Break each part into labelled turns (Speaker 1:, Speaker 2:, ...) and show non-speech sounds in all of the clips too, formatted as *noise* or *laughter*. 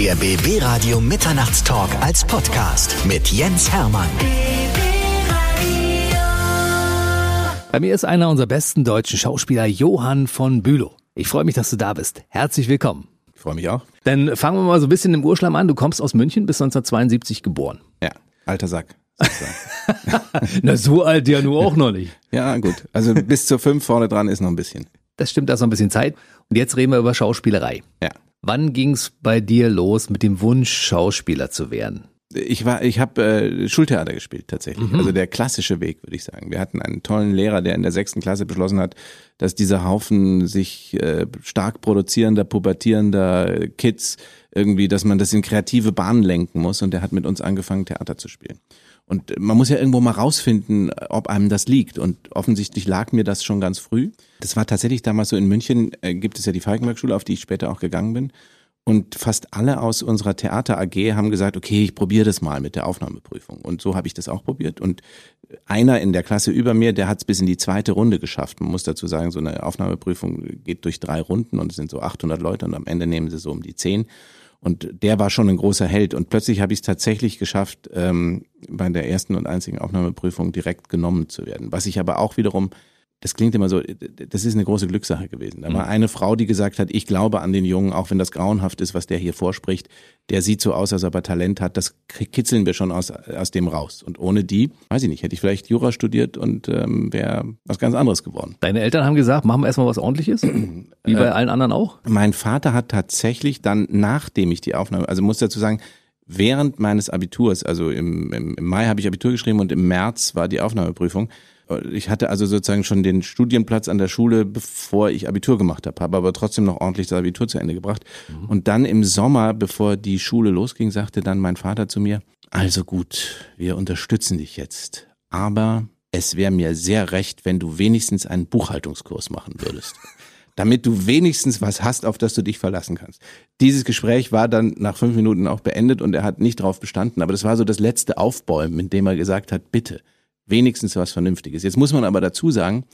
Speaker 1: Der BB Radio Mitternachtstalk als Podcast mit Jens Hermann.
Speaker 2: Bei mir ist einer unserer besten deutschen Schauspieler, Johann von Bülow. Ich freue mich, dass du da bist. Herzlich willkommen.
Speaker 3: Ich freue mich auch.
Speaker 2: Dann fangen wir mal so ein bisschen im Urschlamm an. Du kommst aus München, bist 1972 geboren.
Speaker 3: Ja, alter Sack. *laughs*
Speaker 2: Na, so alt ja nur auch noch nicht.
Speaker 3: ja, gut. Also bis zur fünf vorne dran ist noch ein bisschen.
Speaker 2: Das stimmt, da ist noch ein bisschen Zeit. Und jetzt reden wir über Schauspielerei.
Speaker 3: Ja.
Speaker 2: Wann ging's bei dir los mit dem Wunsch, Schauspieler zu werden?
Speaker 3: Ich war, ich habe äh, Schultheater gespielt tatsächlich.
Speaker 2: Mhm.
Speaker 3: Also der klassische Weg, würde ich sagen. Wir hatten einen tollen Lehrer, der in der sechsten Klasse beschlossen hat, dass dieser Haufen sich äh, stark produzierender, pubertierender Kids irgendwie, dass man das in kreative Bahnen lenken muss. Und der hat mit uns angefangen, Theater zu spielen. Und man muss ja irgendwo mal rausfinden, ob einem das liegt. Und offensichtlich lag mir das schon ganz früh. Das war tatsächlich damals so in München, äh, gibt es ja die Falkenberg-Schule, auf die ich später auch gegangen bin. Und fast alle aus unserer Theater AG haben gesagt, okay, ich probiere das mal mit der Aufnahmeprüfung. Und so habe ich das auch probiert. Und einer in der Klasse über mir, der hat es bis in die zweite Runde geschafft. Man muss dazu sagen, so eine Aufnahmeprüfung geht durch drei Runden und es sind so 800 Leute und am Ende nehmen sie so um die zehn. Und der war schon ein großer Held. Und plötzlich habe ich es tatsächlich geschafft, ähm, bei der ersten und einzigen Aufnahmeprüfung direkt genommen zu werden. Was ich aber auch wiederum, das klingt immer so, das ist eine große Glückssache gewesen. Da war eine Frau, die gesagt hat, ich glaube an den Jungen, auch wenn das grauenhaft ist, was der hier vorspricht. Der sieht so aus, als ob er Talent hat. Das kitzeln wir schon aus, aus dem raus. Und ohne die, weiß ich nicht, hätte ich vielleicht Jura studiert und ähm, wäre was ganz anderes geworden.
Speaker 2: Deine Eltern haben gesagt, machen wir erstmal was ordentliches? *clears throat* Wie bei allen anderen auch?
Speaker 3: Mein Vater hat tatsächlich dann, nachdem ich die Aufnahme, also muss dazu sagen, während meines Abiturs, also im, im, im Mai habe ich Abitur geschrieben und im März war die Aufnahmeprüfung. Ich hatte also sozusagen schon den Studienplatz an der Schule, bevor ich Abitur gemacht habe, habe aber trotzdem noch ordentlich das Abitur zu Ende gebracht. Und dann im Sommer, bevor die Schule losging, sagte dann mein Vater zu mir, also gut, wir unterstützen dich jetzt, aber es wäre mir sehr recht, wenn du wenigstens einen Buchhaltungskurs machen würdest *laughs* damit du wenigstens was hast, auf das du dich verlassen kannst. Dieses Gespräch war dann nach fünf Minuten auch beendet und er hat nicht darauf bestanden, aber das war so das letzte Aufbäumen, in dem er gesagt hat, bitte, wenigstens was Vernünftiges. Jetzt muss man aber dazu sagen,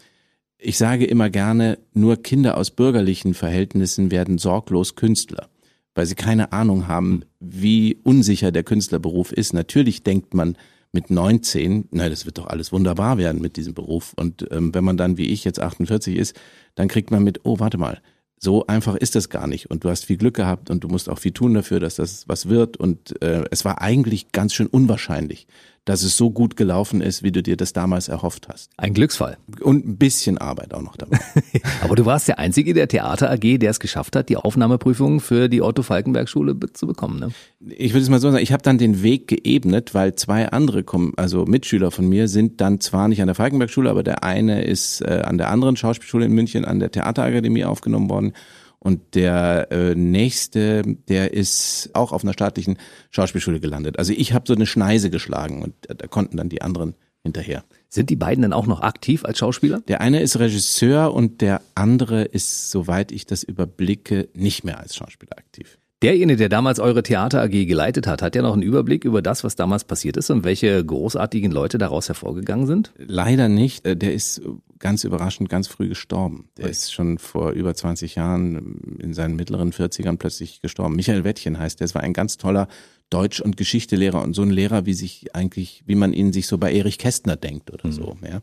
Speaker 3: ich sage immer gerne, nur Kinder aus bürgerlichen Verhältnissen werden sorglos Künstler, weil sie keine Ahnung haben, wie unsicher der Künstlerberuf ist. Natürlich denkt man, mit 19, na, das wird doch alles wunderbar werden mit diesem Beruf. Und ähm, wenn man dann wie ich jetzt 48 ist, dann kriegt man mit, oh, warte mal, so einfach ist das gar nicht. Und du hast viel Glück gehabt und du musst auch viel tun dafür, dass das was wird. Und äh, es war eigentlich ganz schön unwahrscheinlich, dass es so gut gelaufen ist, wie du dir das damals erhofft hast.
Speaker 2: Ein Glücksfall.
Speaker 3: Und ein bisschen Arbeit auch noch dabei. *laughs*
Speaker 2: Aber du warst der Einzige der Theater AG, der es geschafft hat, die Aufnahmeprüfung für die Otto Falkenberg Schule be- zu bekommen. Ne?
Speaker 3: ich würde es mal so sagen, ich habe dann den Weg geebnet, weil zwei andere, kommen, also Mitschüler von mir, sind dann zwar nicht an der Falkenberg-Schule, aber der eine ist äh, an der anderen Schauspielschule in München, an der Theaterakademie aufgenommen worden. Und der äh, nächste, der ist auch auf einer staatlichen Schauspielschule gelandet. Also ich habe so eine Schneise geschlagen und da, da konnten dann die anderen hinterher.
Speaker 2: Sind die beiden denn auch noch aktiv als Schauspieler?
Speaker 3: Der eine ist Regisseur und der andere ist, soweit ich das überblicke, nicht mehr als Schauspieler aktiv.
Speaker 2: Derjenige, der damals eure Theater AG geleitet hat, hat ja noch einen Überblick über das, was damals passiert ist und welche großartigen Leute daraus hervorgegangen sind?
Speaker 3: Leider nicht. Äh, Der ist ganz überraschend ganz früh gestorben. Der ist schon vor über 20 Jahren in seinen mittleren 40ern plötzlich gestorben. Michael Wettchen heißt der. Es war ein ganz toller Deutsch- und Geschichtelehrer und so ein Lehrer, wie sich eigentlich, wie man ihn sich so bei Erich Kästner denkt oder so, ja.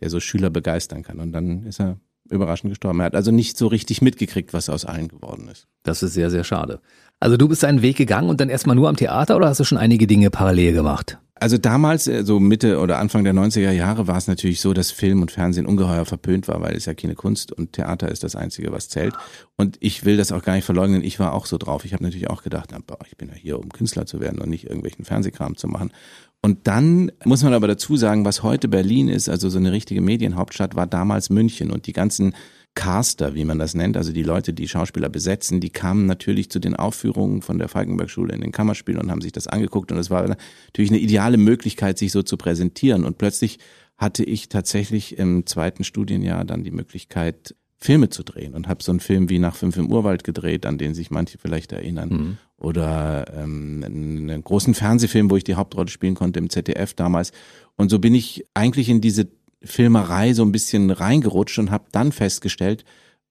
Speaker 3: Der so Schüler begeistern kann. Und dann ist er überraschend gestorben. Er hat also nicht so richtig mitgekriegt, was aus allen geworden ist.
Speaker 2: Das ist sehr, sehr schade. Also du bist deinen Weg gegangen und dann erstmal nur am Theater oder hast du schon einige Dinge parallel gemacht?
Speaker 3: Also damals, äh, so Mitte oder Anfang der 90er Jahre, war es natürlich so, dass Film und Fernsehen ungeheuer verpönt war, weil es ja keine Kunst und Theater ist das Einzige, was zählt. Und ich will das auch gar nicht verleugnen, ich war auch so drauf. Ich habe natürlich auch gedacht, ich bin ja hier, um Künstler zu werden und nicht irgendwelchen Fernsehkram zu machen. Und dann muss man aber dazu sagen, was heute Berlin ist, also so eine richtige Medienhauptstadt, war damals München und die ganzen Caster, wie man das nennt, also die Leute, die Schauspieler besetzen, die kamen natürlich zu den Aufführungen von der Falkenberg-Schule in den Kammerspielen und haben sich das angeguckt und es war natürlich eine ideale Möglichkeit, sich so zu präsentieren und plötzlich hatte ich tatsächlich im zweiten Studienjahr dann die Möglichkeit, Filme zu drehen und habe so einen Film wie nach fünf im Urwald gedreht, an den sich manche vielleicht erinnern.
Speaker 2: Mhm.
Speaker 3: Oder ähm, einen, einen großen Fernsehfilm, wo ich die Hauptrolle spielen konnte im ZDF damals. Und so bin ich eigentlich in diese Filmerei so ein bisschen reingerutscht und habe dann festgestellt,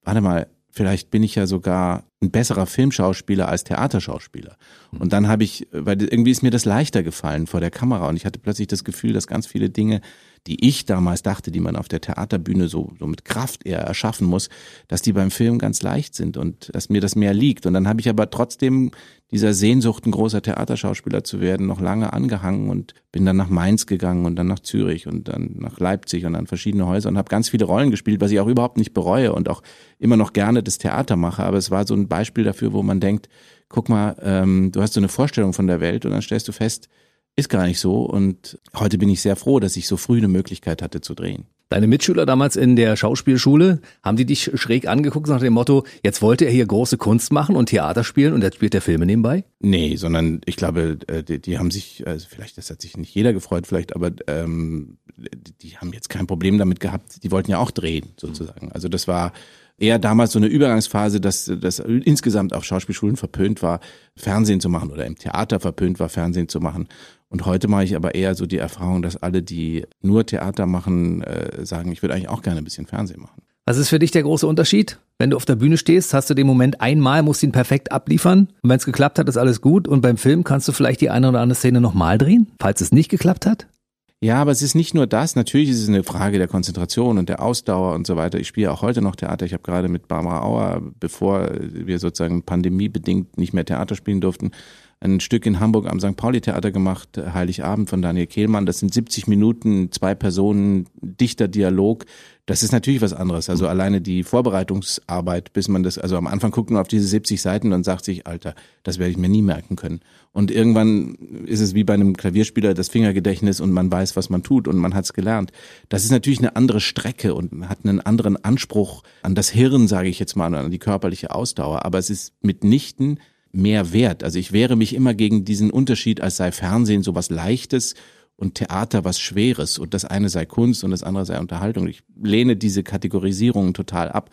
Speaker 3: warte mal, vielleicht bin ich ja sogar ein besserer Filmschauspieler als Theaterschauspieler. Und dann habe ich, weil irgendwie ist mir das leichter gefallen vor der Kamera und ich hatte plötzlich das Gefühl, dass ganz viele Dinge, die ich damals dachte, die man auf der Theaterbühne so, so mit Kraft eher erschaffen muss, dass die beim Film ganz leicht sind und dass mir das mehr liegt. Und dann habe ich aber trotzdem dieser Sehnsucht, ein großer Theaterschauspieler zu werden, noch lange angehangen und bin dann nach Mainz gegangen und dann nach Zürich und dann nach Leipzig und dann verschiedene Häuser und habe ganz viele Rollen gespielt, was ich auch überhaupt nicht bereue und auch immer noch gerne das Theater mache. Aber es war so ein Beispiel dafür, wo man denkt, guck mal, ähm, du hast so eine Vorstellung von der Welt und dann stellst du fest, ist gar nicht so. Und heute bin ich sehr froh, dass ich so früh eine Möglichkeit hatte zu drehen.
Speaker 2: Deine Mitschüler damals in der Schauspielschule, haben die dich schräg angeguckt nach dem Motto, jetzt wollte er hier große Kunst machen und Theater spielen und jetzt spielt er Filme nebenbei?
Speaker 3: Nee, sondern ich glaube, äh, die, die haben sich, also vielleicht, das hat sich nicht jeder gefreut, vielleicht, aber ähm, die haben jetzt kein Problem damit gehabt, die wollten ja auch drehen, sozusagen. Also das war eher damals so eine Übergangsphase, dass das insgesamt auf Schauspielschulen verpönt war, Fernsehen zu machen oder im Theater verpönt war, Fernsehen zu machen. Und heute mache ich aber eher so die Erfahrung, dass alle, die nur Theater machen, äh, sagen, ich würde eigentlich auch gerne ein bisschen Fernsehen machen.
Speaker 2: Was ist für dich der große Unterschied? Wenn du auf der Bühne stehst, hast du den Moment einmal, musst ihn perfekt abliefern. Und wenn es geklappt hat, ist alles gut. Und beim Film kannst du vielleicht die eine oder andere Szene nochmal drehen, falls es nicht geklappt hat?
Speaker 3: Ja, aber es ist nicht nur das. Natürlich ist es eine Frage der Konzentration und der Ausdauer und so weiter. Ich spiele auch heute noch Theater. Ich habe gerade mit Barbara Auer, bevor wir sozusagen pandemiebedingt nicht mehr Theater spielen durften, ein Stück in Hamburg am St. Pauli Theater gemacht, Heiligabend von Daniel Kehlmann. Das sind 70 Minuten, zwei Personen, dichter Dialog. Das ist natürlich was anderes. Also alleine die Vorbereitungsarbeit, bis man das, also am Anfang guckt man auf diese 70 Seiten und sagt sich, Alter, das werde ich mir nie merken können. Und irgendwann ist es wie bei einem Klavierspieler das Fingergedächtnis und man weiß, was man tut und man hat es gelernt. Das ist natürlich eine andere Strecke und hat einen anderen Anspruch an das Hirn, sage ich jetzt mal, an die körperliche Ausdauer. Aber es ist mitnichten mehr wert. Also ich wehre mich immer gegen diesen Unterschied, als sei Fernsehen so was Leichtes und Theater was Schweres und das eine sei Kunst und das andere sei Unterhaltung. Ich lehne diese Kategorisierungen total ab.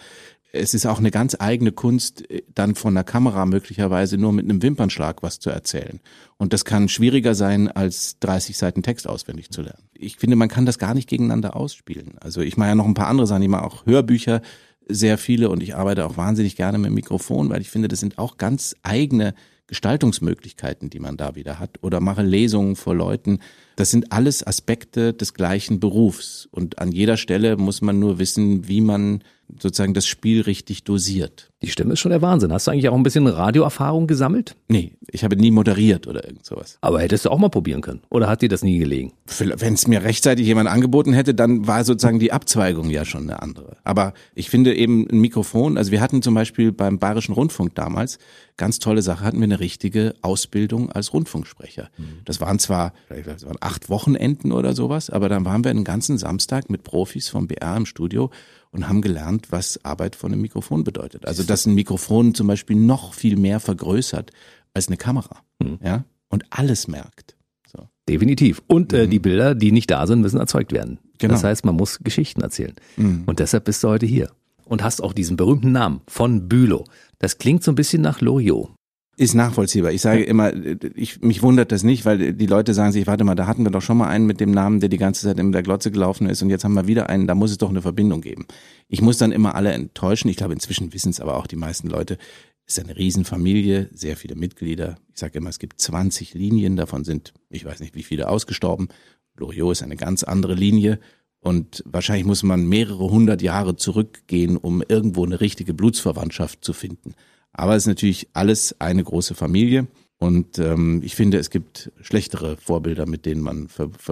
Speaker 3: Es ist auch eine ganz eigene Kunst, äh, dann von der Kamera möglicherweise nur mit einem Wimpernschlag was zu erzählen. Und das kann schwieriger sein, als 30 Seiten Text auswendig zu lernen. Ich finde, man kann das gar nicht gegeneinander ausspielen. Also ich mache ja noch ein paar andere Sachen, ich mache auch Hörbücher, sehr viele und ich arbeite auch wahnsinnig gerne mit Mikrofon, weil ich finde, das sind auch ganz eigene Gestaltungsmöglichkeiten, die man da wieder hat. Oder mache Lesungen vor Leuten. Das sind alles Aspekte des gleichen Berufs. Und an jeder Stelle muss man nur wissen, wie man sozusagen das Spiel richtig dosiert.
Speaker 2: Die Stimme ist schon der Wahnsinn. Hast du eigentlich auch ein bisschen Radioerfahrung gesammelt?
Speaker 3: Nee, ich habe nie moderiert oder irgend sowas.
Speaker 2: Aber hättest du auch mal probieren können. Oder hat dir das nie gelegen?
Speaker 3: Wenn es mir rechtzeitig jemand angeboten hätte, dann war sozusagen die Abzweigung ja schon eine andere. Aber ich finde eben ein Mikrofon, also wir hatten zum Beispiel beim Bayerischen Rundfunk damals, ganz tolle Sache, hatten wir eine richtige Ausbildung als Rundfunksprecher. Mhm. Das waren zwar, das waren acht Wochenenden oder sowas, aber dann waren wir einen ganzen Samstag mit Profis vom BR im Studio und haben gelernt, was Arbeit von einem Mikrofon bedeutet. Also dass ein Mikrofon zum Beispiel noch viel mehr vergrößert als eine Kamera, mhm. ja, und alles merkt. So.
Speaker 2: Definitiv. Und äh, mhm. die Bilder, die nicht da sind, müssen erzeugt werden. Genau. Das heißt, man muss Geschichten erzählen. Mhm. Und deshalb bist du heute hier und hast auch diesen berühmten Namen von Bülow. Das klingt so ein bisschen nach Loriot.
Speaker 3: Ist nachvollziehbar. Ich sage immer, ich, mich wundert das nicht, weil die Leute sagen sich, warte mal, da hatten wir doch schon mal einen mit dem Namen, der die ganze Zeit in der Glotze gelaufen ist und jetzt haben wir wieder einen, da muss es doch eine Verbindung geben. Ich muss dann immer alle enttäuschen. Ich glaube, inzwischen wissen es aber auch die meisten Leute. Es ist eine Riesenfamilie, sehr viele Mitglieder. Ich sage immer, es gibt 20 Linien, davon sind, ich weiß nicht wie viele ausgestorben. Loriot ist eine ganz andere Linie. Und wahrscheinlich muss man mehrere hundert Jahre zurückgehen, um irgendwo eine richtige Blutsverwandtschaft zu finden. Aber es ist natürlich alles eine große Familie. Und ähm, ich finde, es gibt schlechtere Vorbilder, mit denen man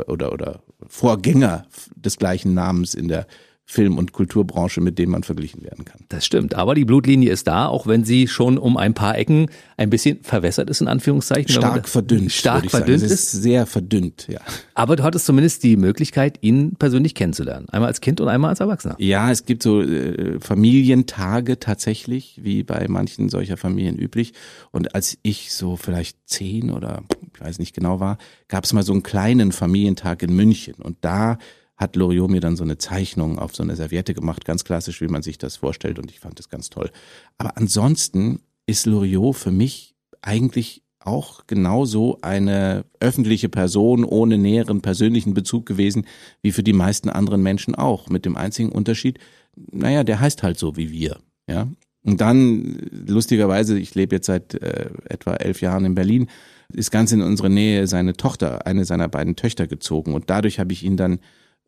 Speaker 3: oder oder Vorgänger des gleichen Namens in der Film- und Kulturbranche, mit denen man verglichen werden kann.
Speaker 2: Das stimmt. Aber die Blutlinie ist da, auch wenn sie schon um ein paar Ecken ein bisschen verwässert ist, in Anführungszeichen.
Speaker 3: Stark verdünnt.
Speaker 2: Stark verdünnt ist.
Speaker 3: Sehr verdünnt, ja.
Speaker 2: Aber du hattest zumindest die Möglichkeit, ihn persönlich kennenzulernen. Einmal als Kind und einmal als Erwachsener.
Speaker 3: Ja, es gibt so äh, Familientage tatsächlich, wie bei manchen solcher Familien üblich. Und als ich so vielleicht zehn oder ich weiß nicht genau war, gab es mal so einen kleinen Familientag in München. Und da hat Loriot mir dann so eine Zeichnung auf so eine Serviette gemacht, ganz klassisch, wie man sich das vorstellt und ich fand das ganz toll. Aber ansonsten ist Loriot für mich eigentlich auch genauso eine öffentliche Person ohne näheren persönlichen Bezug gewesen, wie für die meisten anderen Menschen auch, mit dem einzigen Unterschied, naja, der heißt halt so wie wir, ja. Und dann, lustigerweise, ich lebe jetzt seit äh, etwa elf Jahren in Berlin, ist ganz in unsere Nähe seine Tochter, eine seiner beiden Töchter gezogen. Und dadurch habe ich ihn dann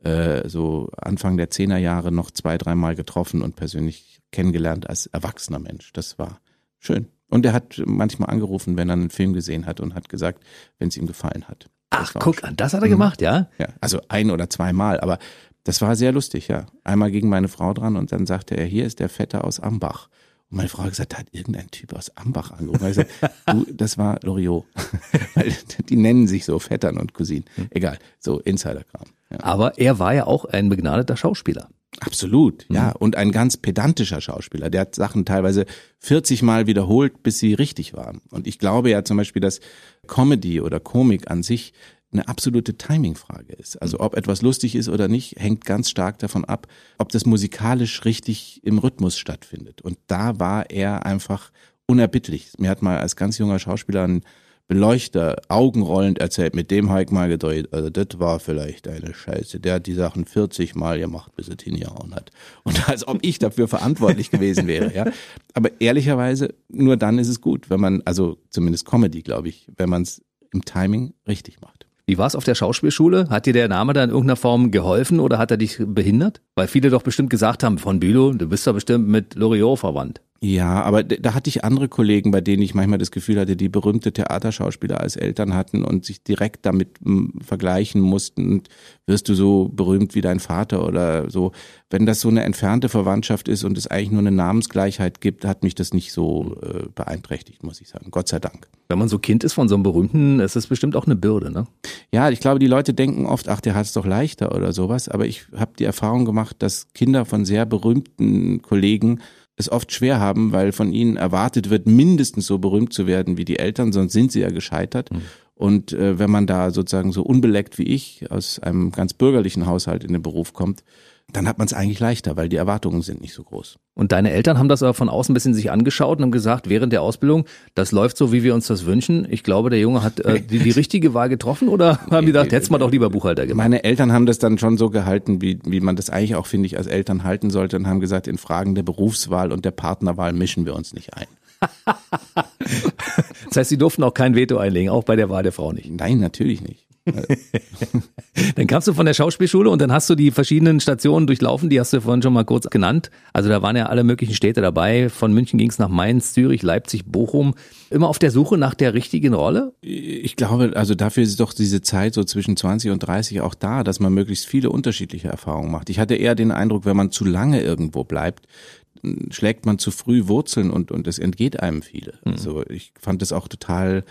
Speaker 3: äh, so Anfang der Zehnerjahre noch zwei, dreimal getroffen und persönlich kennengelernt als erwachsener Mensch. Das war schön. Und er hat manchmal angerufen, wenn er einen Film gesehen hat und hat gesagt, wenn es ihm gefallen hat.
Speaker 2: Ach, guck an, das hat er gemacht, ja?
Speaker 3: Ja, also ein oder zweimal, aber das war sehr lustig, ja. Einmal gegen meine Frau dran und dann sagte er, hier ist der Vetter aus Ambach. Und meine Frau hat gesagt, da hat irgendein Typ aus Ambach angerufen. Ich gesagt, du, das war Loriot. *laughs* Weil die nennen sich so Vettern und Cousinen. Hm. Egal, so Insiderkram.
Speaker 2: Ja. Aber er war ja auch ein begnadeter Schauspieler.
Speaker 3: Absolut, ja. Mhm. Und ein ganz pedantischer Schauspieler. Der hat Sachen teilweise 40 Mal wiederholt, bis sie richtig waren. Und ich glaube ja zum Beispiel, dass Comedy oder Komik an sich eine absolute Timingfrage ist. Also ob etwas lustig ist oder nicht, hängt ganz stark davon ab, ob das musikalisch richtig im Rhythmus stattfindet. Und da war er einfach unerbittlich. Mir hat mal als ganz junger Schauspieler ein Beleuchter augenrollend erzählt, mit dem Heik mal gedreht, also das war vielleicht eine Scheiße. Der hat die Sachen 40 Mal gemacht, bis er hingehauen hat. Und *laughs* als ob ich dafür verantwortlich gewesen wäre, ja. Aber ehrlicherweise, nur dann ist es gut, wenn man, also zumindest Comedy, glaube ich, wenn man es im Timing richtig macht.
Speaker 2: Wie war es auf der Schauspielschule? Hat dir der Name da in irgendeiner Form geholfen oder hat er dich behindert? Weil viele doch bestimmt gesagt haben, von Bülow, du bist doch bestimmt mit Loriot verwandt.
Speaker 3: Ja, aber da hatte ich andere Kollegen, bei denen ich manchmal das Gefühl hatte, die berühmte Theaterschauspieler als Eltern hatten und sich direkt damit vergleichen mussten. Und wirst du so berühmt wie dein Vater oder so. Wenn das so eine entfernte Verwandtschaft ist und es eigentlich nur eine Namensgleichheit gibt, hat mich das nicht so äh, beeinträchtigt, muss ich sagen. Gott sei Dank.
Speaker 2: Wenn man so Kind ist von so einem Berühmten, ist das bestimmt auch eine Bürde, ne?
Speaker 3: Ja, ich glaube, die Leute denken oft, ach, der hat es doch leichter oder sowas. Aber ich habe die Erfahrung gemacht, dass Kinder von sehr berühmten Kollegen es oft schwer haben, weil von ihnen erwartet wird, mindestens so berühmt zu werden wie die Eltern, sonst sind sie ja gescheitert. Mhm. Und äh, wenn man da sozusagen so unbeleckt wie ich aus einem ganz bürgerlichen Haushalt in den Beruf kommt, dann hat man es eigentlich leichter, weil die Erwartungen sind nicht so groß.
Speaker 2: Und deine Eltern haben das aber von außen ein bisschen sich angeschaut und haben gesagt, während der Ausbildung, das läuft so, wie wir uns das wünschen. Ich glaube, der Junge hat äh, *laughs* die, die richtige Wahl getroffen oder haben die gedacht, hättest mal doch lieber Buchhalter gemacht?
Speaker 3: Meine Eltern haben das dann schon so gehalten, wie, wie man das eigentlich auch, finde ich, als Eltern halten sollte und haben gesagt, in Fragen der Berufswahl und der Partnerwahl mischen wir uns nicht ein. *laughs*
Speaker 2: das heißt, sie durften auch kein Veto einlegen, auch bei der Wahl der Frau nicht.
Speaker 3: Nein, natürlich nicht. *laughs*
Speaker 2: dann kamst du von der Schauspielschule und dann hast du die verschiedenen Stationen durchlaufen, die hast du vorhin schon mal kurz genannt. Also da waren ja alle möglichen Städte dabei. Von München ging es nach Mainz, Zürich, Leipzig, Bochum. Immer auf der Suche nach der richtigen Rolle?
Speaker 3: Ich glaube, also dafür ist doch diese Zeit so zwischen 20 und 30 auch da, dass man möglichst viele unterschiedliche Erfahrungen macht. Ich hatte eher den Eindruck, wenn man zu lange irgendwo bleibt, schlägt man zu früh Wurzeln und, und es entgeht einem viele. Mhm. Also ich fand das auch total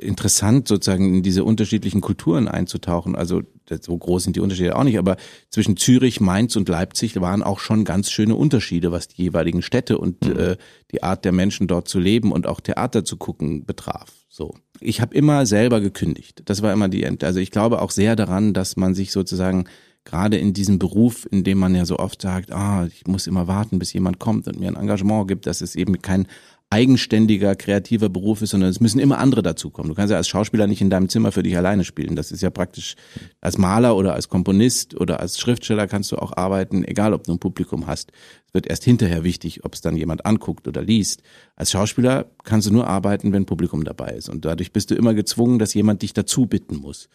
Speaker 3: interessant, sozusagen in diese unterschiedlichen Kulturen einzutauchen. Also so groß sind die Unterschiede auch nicht, aber zwischen Zürich, Mainz und Leipzig waren auch schon ganz schöne Unterschiede, was die jeweiligen Städte und mhm. äh, die Art der Menschen dort zu leben und auch Theater zu gucken betraf. So. Ich habe immer selber gekündigt. Das war immer die End. Also ich glaube auch sehr daran, dass man sich sozusagen gerade in diesem Beruf, in dem man ja so oft sagt, ah, ich muss immer warten, bis jemand kommt und mir ein Engagement gibt, dass es eben kein eigenständiger, kreativer Beruf ist, sondern es müssen immer andere dazukommen. Du kannst ja als Schauspieler nicht in deinem Zimmer für dich alleine spielen. Das ist ja praktisch als Maler oder als Komponist oder als Schriftsteller kannst du auch arbeiten, egal ob du ein Publikum hast. Es wird erst hinterher wichtig, ob es dann jemand anguckt oder liest. Als Schauspieler kannst du nur arbeiten, wenn Publikum dabei ist. Und dadurch bist du immer gezwungen, dass jemand dich dazu bitten muss.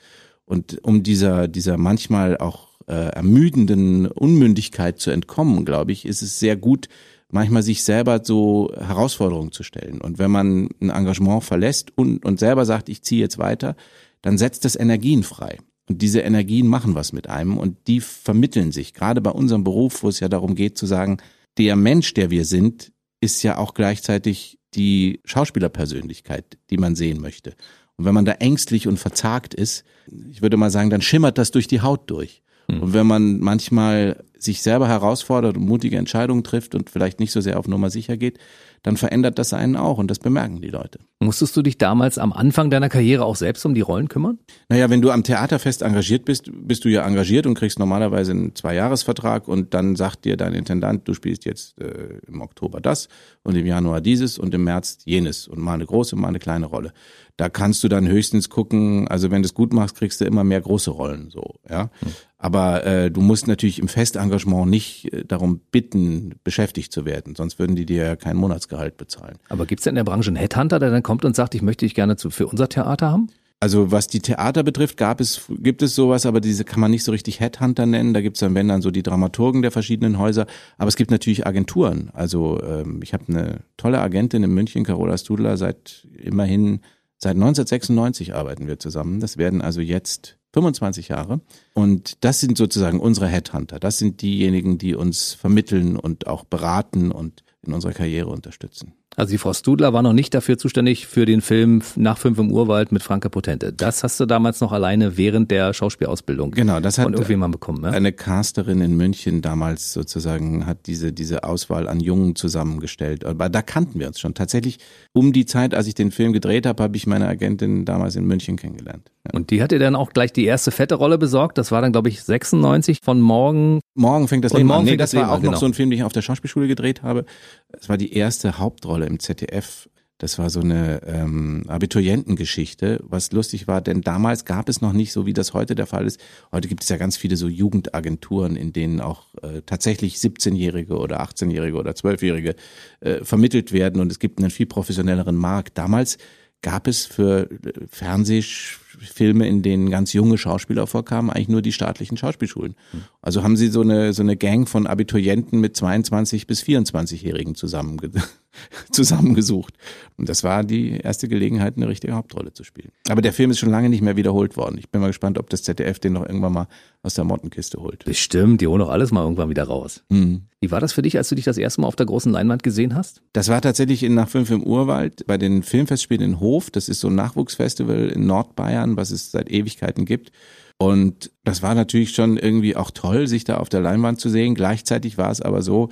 Speaker 3: Und um dieser, dieser manchmal auch äh, ermüdenden Unmündigkeit zu entkommen, glaube ich, ist es sehr gut, manchmal sich selber so Herausforderungen zu stellen. Und wenn man ein Engagement verlässt und, und selber sagt, ich ziehe jetzt weiter, dann setzt das Energien frei. Und diese Energien machen was mit einem und die vermitteln sich. Gerade bei unserem Beruf, wo es ja darum geht zu sagen, der Mensch, der wir sind, ist ja auch gleichzeitig die Schauspielerpersönlichkeit, die man sehen möchte. Und wenn man da ängstlich und verzagt ist, ich würde mal sagen, dann schimmert das durch die Haut durch. Mhm. Und wenn man manchmal sich selber herausfordert und mutige Entscheidungen trifft und vielleicht nicht so sehr auf Nummer sicher geht, dann verändert das einen auch und das bemerken die Leute.
Speaker 2: Musstest du dich damals am Anfang deiner Karriere auch selbst um die Rollen kümmern?
Speaker 3: Naja, wenn du am Theaterfest engagiert bist, bist du ja engagiert und kriegst normalerweise einen Zweijahresvertrag und dann sagt dir dein Intendant, du spielst jetzt äh, im Oktober das und im Januar dieses und im März jenes und mal eine große, mal eine kleine Rolle. Da kannst du dann höchstens gucken, also wenn du es gut machst, kriegst du immer mehr große Rollen so, ja. Hm. Aber äh, du musst natürlich im Fest Engagement nicht äh, darum bitten, beschäftigt zu werden. Sonst würden die dir ja kein Monatsgehalt bezahlen.
Speaker 2: Aber gibt es denn in der Branche einen Headhunter, der dann kommt und sagt, ich möchte dich gerne zu, für unser Theater haben?
Speaker 3: Also was die Theater betrifft, gab es, gibt es sowas, aber diese kann man nicht so richtig Headhunter nennen. Da gibt es dann, wenn dann so die Dramaturgen der verschiedenen Häuser. Aber es gibt natürlich Agenturen. Also ähm, ich habe eine tolle Agentin in München, Carola Studler, seit immerhin seit 1996 arbeiten wir zusammen. Das werden also jetzt 25 Jahre. Und das sind sozusagen unsere Headhunter. Das sind diejenigen, die uns vermitteln und auch beraten und in unserer Karriere unterstützen.
Speaker 2: Also die Frau Studler war noch nicht dafür zuständig für den Film Nach fünf im Urwald mit Franka Potente. Das hast du damals noch alleine während der Schauspielausbildung
Speaker 3: genau, das hat
Speaker 2: von irgendjemandem bekommen. Ne?
Speaker 3: Eine Casterin in München damals sozusagen hat diese, diese Auswahl an Jungen zusammengestellt. Aber da kannten wir uns schon. Tatsächlich um die Zeit, als ich den Film gedreht habe, habe ich meine Agentin damals in München kennengelernt.
Speaker 2: Ja. Und die hat dir dann auch gleich die erste fette Rolle besorgt. Das war dann, glaube ich, 96 von Morgen.
Speaker 3: Morgen fängt das Leben an. Nee, das, das war auch an, noch genau. so ein Film, den ich auf der Schauspielschule gedreht habe. Es war die erste Hauptrolle im ZDF. Das war so eine ähm, Abiturientengeschichte, was lustig war, denn damals gab es noch nicht so, wie das heute der Fall ist. Heute gibt es ja ganz viele so Jugendagenturen, in denen auch äh, tatsächlich 17-Jährige oder 18-Jährige oder 12-Jährige äh, vermittelt werden und es gibt einen viel professionelleren Markt. Damals gab es für äh, Fernsehfilme, in denen ganz junge Schauspieler vorkamen, eigentlich nur die staatlichen Schauspielschulen. Hm. Also haben sie so eine, so eine Gang von Abiturienten mit 22 bis 24-Jährigen zusammen *laughs* *laughs* zusammengesucht. Und das war die erste Gelegenheit, eine richtige Hauptrolle zu spielen. Aber der Film ist schon lange nicht mehr wiederholt worden. Ich bin mal gespannt, ob das ZDF den noch irgendwann mal aus der Mottenkiste holt.
Speaker 2: Bestimmt, die holen doch alles mal irgendwann wieder raus. Mhm. Wie war das für dich, als du dich das erste Mal auf der großen Leinwand gesehen hast?
Speaker 3: Das war tatsächlich in nach fünf im Urwald bei den Filmfestspielen in Hof. Das ist so ein Nachwuchsfestival in Nordbayern, was es seit Ewigkeiten gibt. Und das war natürlich schon irgendwie auch toll, sich da auf der Leinwand zu sehen. Gleichzeitig war es aber so,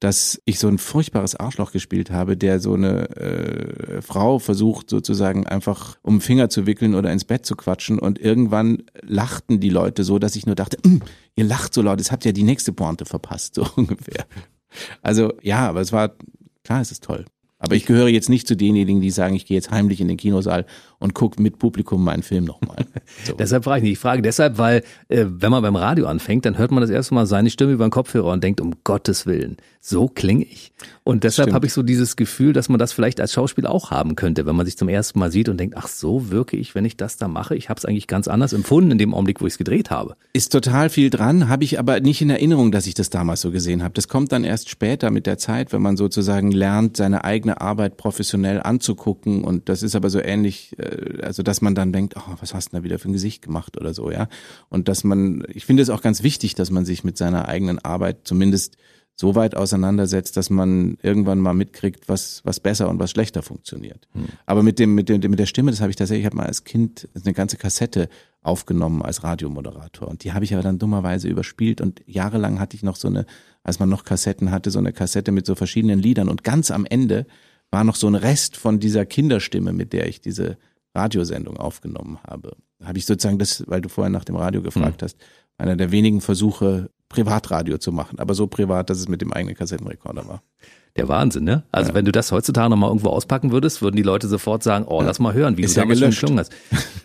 Speaker 3: dass ich so ein furchtbares Arschloch gespielt habe, der so eine äh, Frau versucht sozusagen einfach um den Finger zu wickeln oder ins Bett zu quatschen und irgendwann lachten die Leute so, dass ich nur dachte, mm, ihr lacht so laut, es habt ja die nächste Pointe verpasst, *laughs* so ungefähr. Also ja, aber es war, klar, es ist toll. Aber ich gehöre jetzt nicht zu denjenigen, die sagen, ich gehe jetzt heimlich in den Kinosaal und gucke mit Publikum meinen Film nochmal.
Speaker 2: So. *laughs* deshalb frage ich nicht. Ich frage deshalb, weil äh, wenn man beim Radio anfängt, dann hört man das erste Mal seine Stimme über den Kopfhörer und denkt, um Gottes Willen, so klinge ich. Und deshalb habe ich so dieses Gefühl, dass man das vielleicht als Schauspieler auch haben könnte, wenn man sich zum ersten Mal sieht und denkt, ach so wirke ich, wenn ich das da mache. Ich habe es eigentlich ganz anders empfunden in dem Augenblick, wo ich es gedreht habe.
Speaker 3: Ist total viel dran, habe ich aber nicht in Erinnerung, dass ich das damals so gesehen habe. Das kommt dann erst später mit der Zeit, wenn man sozusagen lernt, seine eigene Arbeit professionell anzugucken. Und das ist aber so ähnlich, äh, also dass man dann denkt, oh, was hast du da wieder für ein Gesicht gemacht oder so, ja. Und dass man, ich finde es auch ganz wichtig, dass man sich mit seiner eigenen Arbeit zumindest so weit auseinandersetzt, dass man irgendwann mal mitkriegt, was, was besser und was schlechter funktioniert. Hm. Aber mit dem, mit dem, mit der Stimme, das habe ich tatsächlich, ich habe mal als Kind eine ganze Kassette aufgenommen als Radiomoderator. Und die habe ich aber dann dummerweise überspielt und jahrelang hatte ich noch so eine, als man noch Kassetten hatte, so eine Kassette mit so verschiedenen Liedern. Und ganz am Ende war noch so ein Rest von dieser Kinderstimme, mit der ich diese Radiosendung aufgenommen habe. Habe ich sozusagen das, weil du vorher nach dem Radio gefragt mhm. hast, einer der wenigen Versuche, Privatradio zu machen, aber so privat, dass es mit dem eigenen Kassettenrekorder war.
Speaker 2: Der Wahnsinn, ne? Also ja. wenn du das heutzutage nochmal irgendwo auspacken würdest, würden die Leute sofort sagen, oh, ja. lass mal hören, wie Ist du damals schon geklungen hast.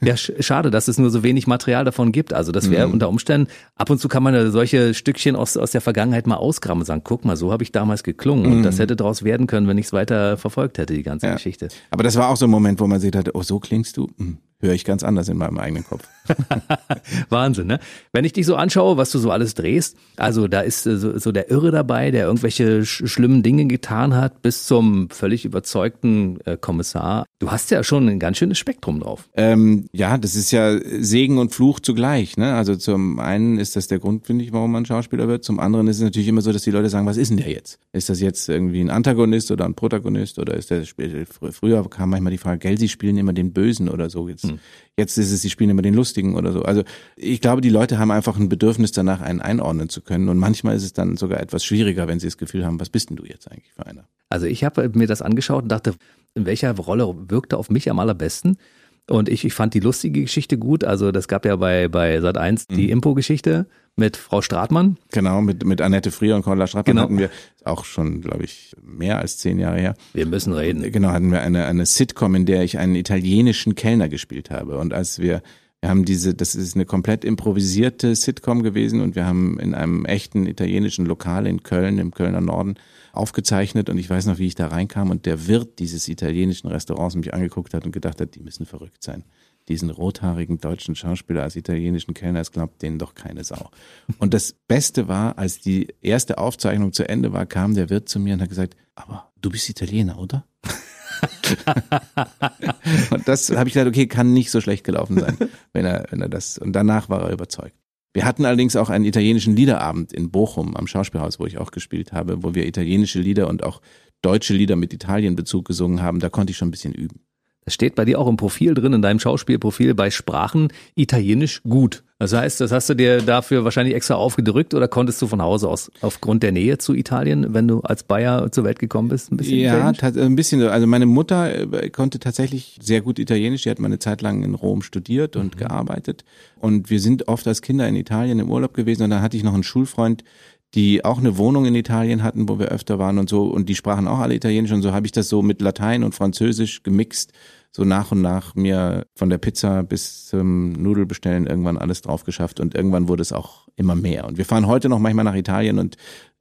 Speaker 2: Ja, schade, dass es nur so wenig Material davon gibt. Also das wäre mhm. unter Umständen, ab und zu kann man ja solche Stückchen aus, aus der Vergangenheit mal ausgraben und sagen, guck mal, so habe ich damals geklungen. Mhm. Und das hätte daraus werden können, wenn ich es weiter verfolgt hätte, die ganze ja. Geschichte.
Speaker 3: Aber das war auch so ein Moment, wo man sich dachte, oh, so klingst du? Hm höre ich ganz anders in meinem eigenen Kopf. *laughs*
Speaker 2: Wahnsinn, ne? Wenn ich dich so anschaue, was du so alles drehst, also da ist äh, so, so der Irre dabei, der irgendwelche sch schlimmen Dinge getan hat, bis zum völlig überzeugten äh, Kommissar. Du hast ja schon ein ganz schönes Spektrum drauf.
Speaker 3: Ähm, ja, das ist ja Segen und Fluch zugleich. Ne? Also zum einen ist das der Grund, finde ich, warum man Schauspieler wird. Zum anderen ist es natürlich immer so, dass die Leute sagen, was ist denn der jetzt? Ist das jetzt irgendwie ein Antagonist oder ein Protagonist oder ist der früher kam manchmal die Frage, gell, sie spielen immer den Bösen oder so. Jetzt hm. Jetzt ist es, sie spielen immer den Lustigen oder so. Also ich glaube, die Leute haben einfach ein Bedürfnis danach, einen einordnen zu können. Und manchmal ist es dann sogar etwas schwieriger, wenn sie das Gefühl haben, was bist denn du jetzt eigentlich für einer?
Speaker 2: Also ich habe mir das angeschaut und dachte, in welcher Rolle wirkte auf mich am allerbesten? Und ich, ich fand die lustige Geschichte gut. Also das gab ja bei, bei Sat 1 die mhm. Impo-Geschichte mit Frau Stratmann.
Speaker 3: Genau, mit, mit Annette Frier und Conrad Stratmann genau. hatten wir auch schon, glaube ich, mehr als zehn Jahre her.
Speaker 2: Wir müssen reden.
Speaker 3: Genau, hatten wir eine, eine Sitcom, in der ich einen italienischen Kellner gespielt habe. Und als wir Wir haben diese, das ist eine komplett improvisierte Sitcom gewesen und wir haben in einem echten italienischen Lokal in Köln, im Kölner Norden, aufgezeichnet und ich weiß noch, wie ich da reinkam und der Wirt dieses italienischen Restaurants mich angeguckt hat und gedacht hat, die müssen verrückt sein. Diesen rothaarigen deutschen Schauspieler als italienischen Kellner, es glaubt denen doch keine Sau. Und das Beste war, als die erste Aufzeichnung zu Ende war, kam der Wirt zu mir und hat gesagt, aber du bist Italiener, oder? *laughs* und das habe ich gedacht, okay, kann nicht so schlecht gelaufen sein, *laughs* wenn er, wenn er das. Und danach war er überzeugt. Wir hatten allerdings auch einen italienischen Liederabend in Bochum am Schauspielhaus, wo ich auch gespielt habe, wo wir italienische Lieder und auch deutsche Lieder mit Italienbezug gesungen haben. Da konnte ich schon ein bisschen üben.
Speaker 2: Das steht bei dir auch im Profil drin, in deinem Schauspielprofil bei Sprachen Italienisch gut. Das heißt, das hast du dir dafür wahrscheinlich extra aufgedrückt oder konntest du von Hause aus aufgrund der Nähe zu Italien, wenn du als Bayer zur Welt gekommen bist,
Speaker 3: ein bisschen? Ja, ein bisschen. Also meine Mutter äh, konnte tatsächlich sehr gut Italienisch. Sie hat mal eine Zeit lang in Rom studiert und mhm. gearbeitet. Und wir sind oft als Kinder in Italien im Urlaub gewesen und dann hatte ich noch einen Schulfreund, die auch eine Wohnung in Italien hatten, wo wir öfter waren und so, und die sprachen auch alle Italienisch und so habe ich das so mit Latein und Französisch gemixt, so nach und nach mir von der Pizza bis zum Nudelbestellen irgendwann alles drauf geschafft und irgendwann wurde es auch immer mehr. Und wir fahren heute noch manchmal nach Italien und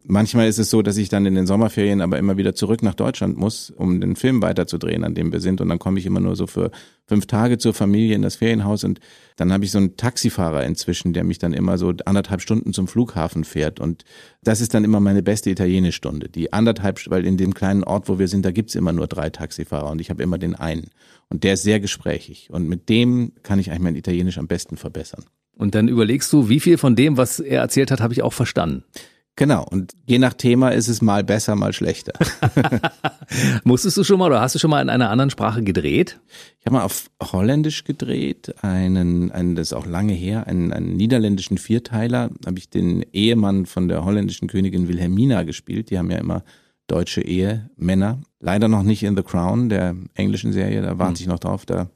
Speaker 3: Manchmal ist es so, dass ich dann in den Sommerferien aber immer wieder zurück nach Deutschland muss, um den Film weiterzudrehen, an dem wir sind. Und dann komme ich immer nur so für fünf Tage zur Familie in das Ferienhaus. Und dann habe ich so einen Taxifahrer inzwischen, der mich dann immer so anderthalb Stunden zum Flughafen fährt. Und das ist dann immer meine beste Italienischstunde. Die anderthalb, weil in dem kleinen Ort, wo wir sind, da gibt's immer nur drei Taxifahrer und ich habe immer den einen. Und der ist sehr gesprächig. Und mit dem kann ich eigentlich mein Italienisch am besten verbessern.
Speaker 2: Und dann überlegst du, wie viel von dem, was er erzählt hat, habe ich auch verstanden.
Speaker 3: Genau, und je nach Thema ist es mal besser, mal schlechter. *laughs*
Speaker 2: Musstest du schon mal oder hast du schon mal in einer anderen Sprache gedreht?
Speaker 3: Ich habe mal auf Holländisch gedreht, einen, einen das ist auch lange her, einen, einen niederländischen Vierteiler, habe ich den Ehemann von der holländischen Königin Wilhelmina gespielt. Die haben ja immer deutsche Ehemänner. Leider noch nicht in The Crown, der englischen Serie, da warte hm. ich noch drauf. Da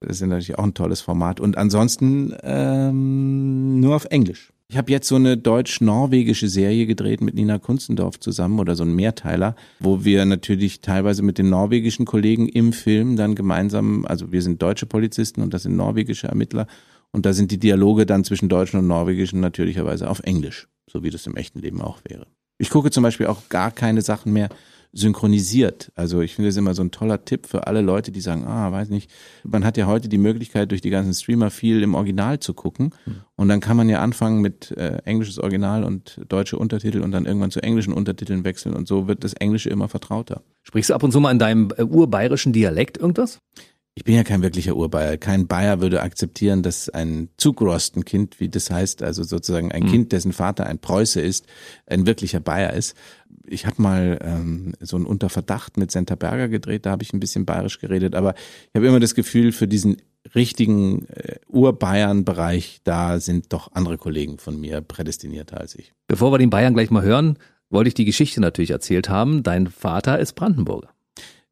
Speaker 3: das ist natürlich auch ein tolles Format. Und ansonsten ähm, nur auf Englisch. Ich habe jetzt so eine deutsch-norwegische Serie gedreht mit Nina Kunzendorf zusammen oder so ein Mehrteiler, wo wir natürlich teilweise mit den norwegischen Kollegen im Film dann gemeinsam, also wir sind deutsche Polizisten und das sind norwegische Ermittler und da sind die Dialoge dann zwischen Deutschen und Norwegischen natürlicherweise auf Englisch, so wie das im echten Leben auch wäre. Ich gucke zum Beispiel auch gar keine Sachen mehr synchronisiert. Also ich finde das immer so ein toller Tipp für alle Leute, die sagen, ah, weiß nicht, man hat ja heute die Möglichkeit, durch die ganzen Streamer viel im Original zu gucken. Hm. Und dann kann man ja anfangen mit äh, englisches Original und deutsche Untertitel und dann irgendwann zu englischen Untertiteln wechseln. Und so wird das Englische immer vertrauter.
Speaker 2: Sprichst du ab und zu mal in deinem äh, urbayerischen Dialekt irgendwas?
Speaker 3: Ich bin ja kein wirklicher Urbayer. Kein Bayer würde akzeptieren, dass ein Zugrostenkind, wie das heißt, also sozusagen ein mhm. Kind, dessen Vater ein Preuße ist, ein wirklicher Bayer ist. Ich habe mal ähm, so ein Unterverdacht mit Senta Berger gedreht, da habe ich ein bisschen bayerisch geredet, aber ich habe immer das Gefühl, für diesen richtigen äh, Urbayern-Bereich, da sind doch andere Kollegen von mir prädestinierter als ich.
Speaker 2: Bevor wir den Bayern gleich mal hören, wollte ich die Geschichte natürlich erzählt haben. Dein Vater ist Brandenburger.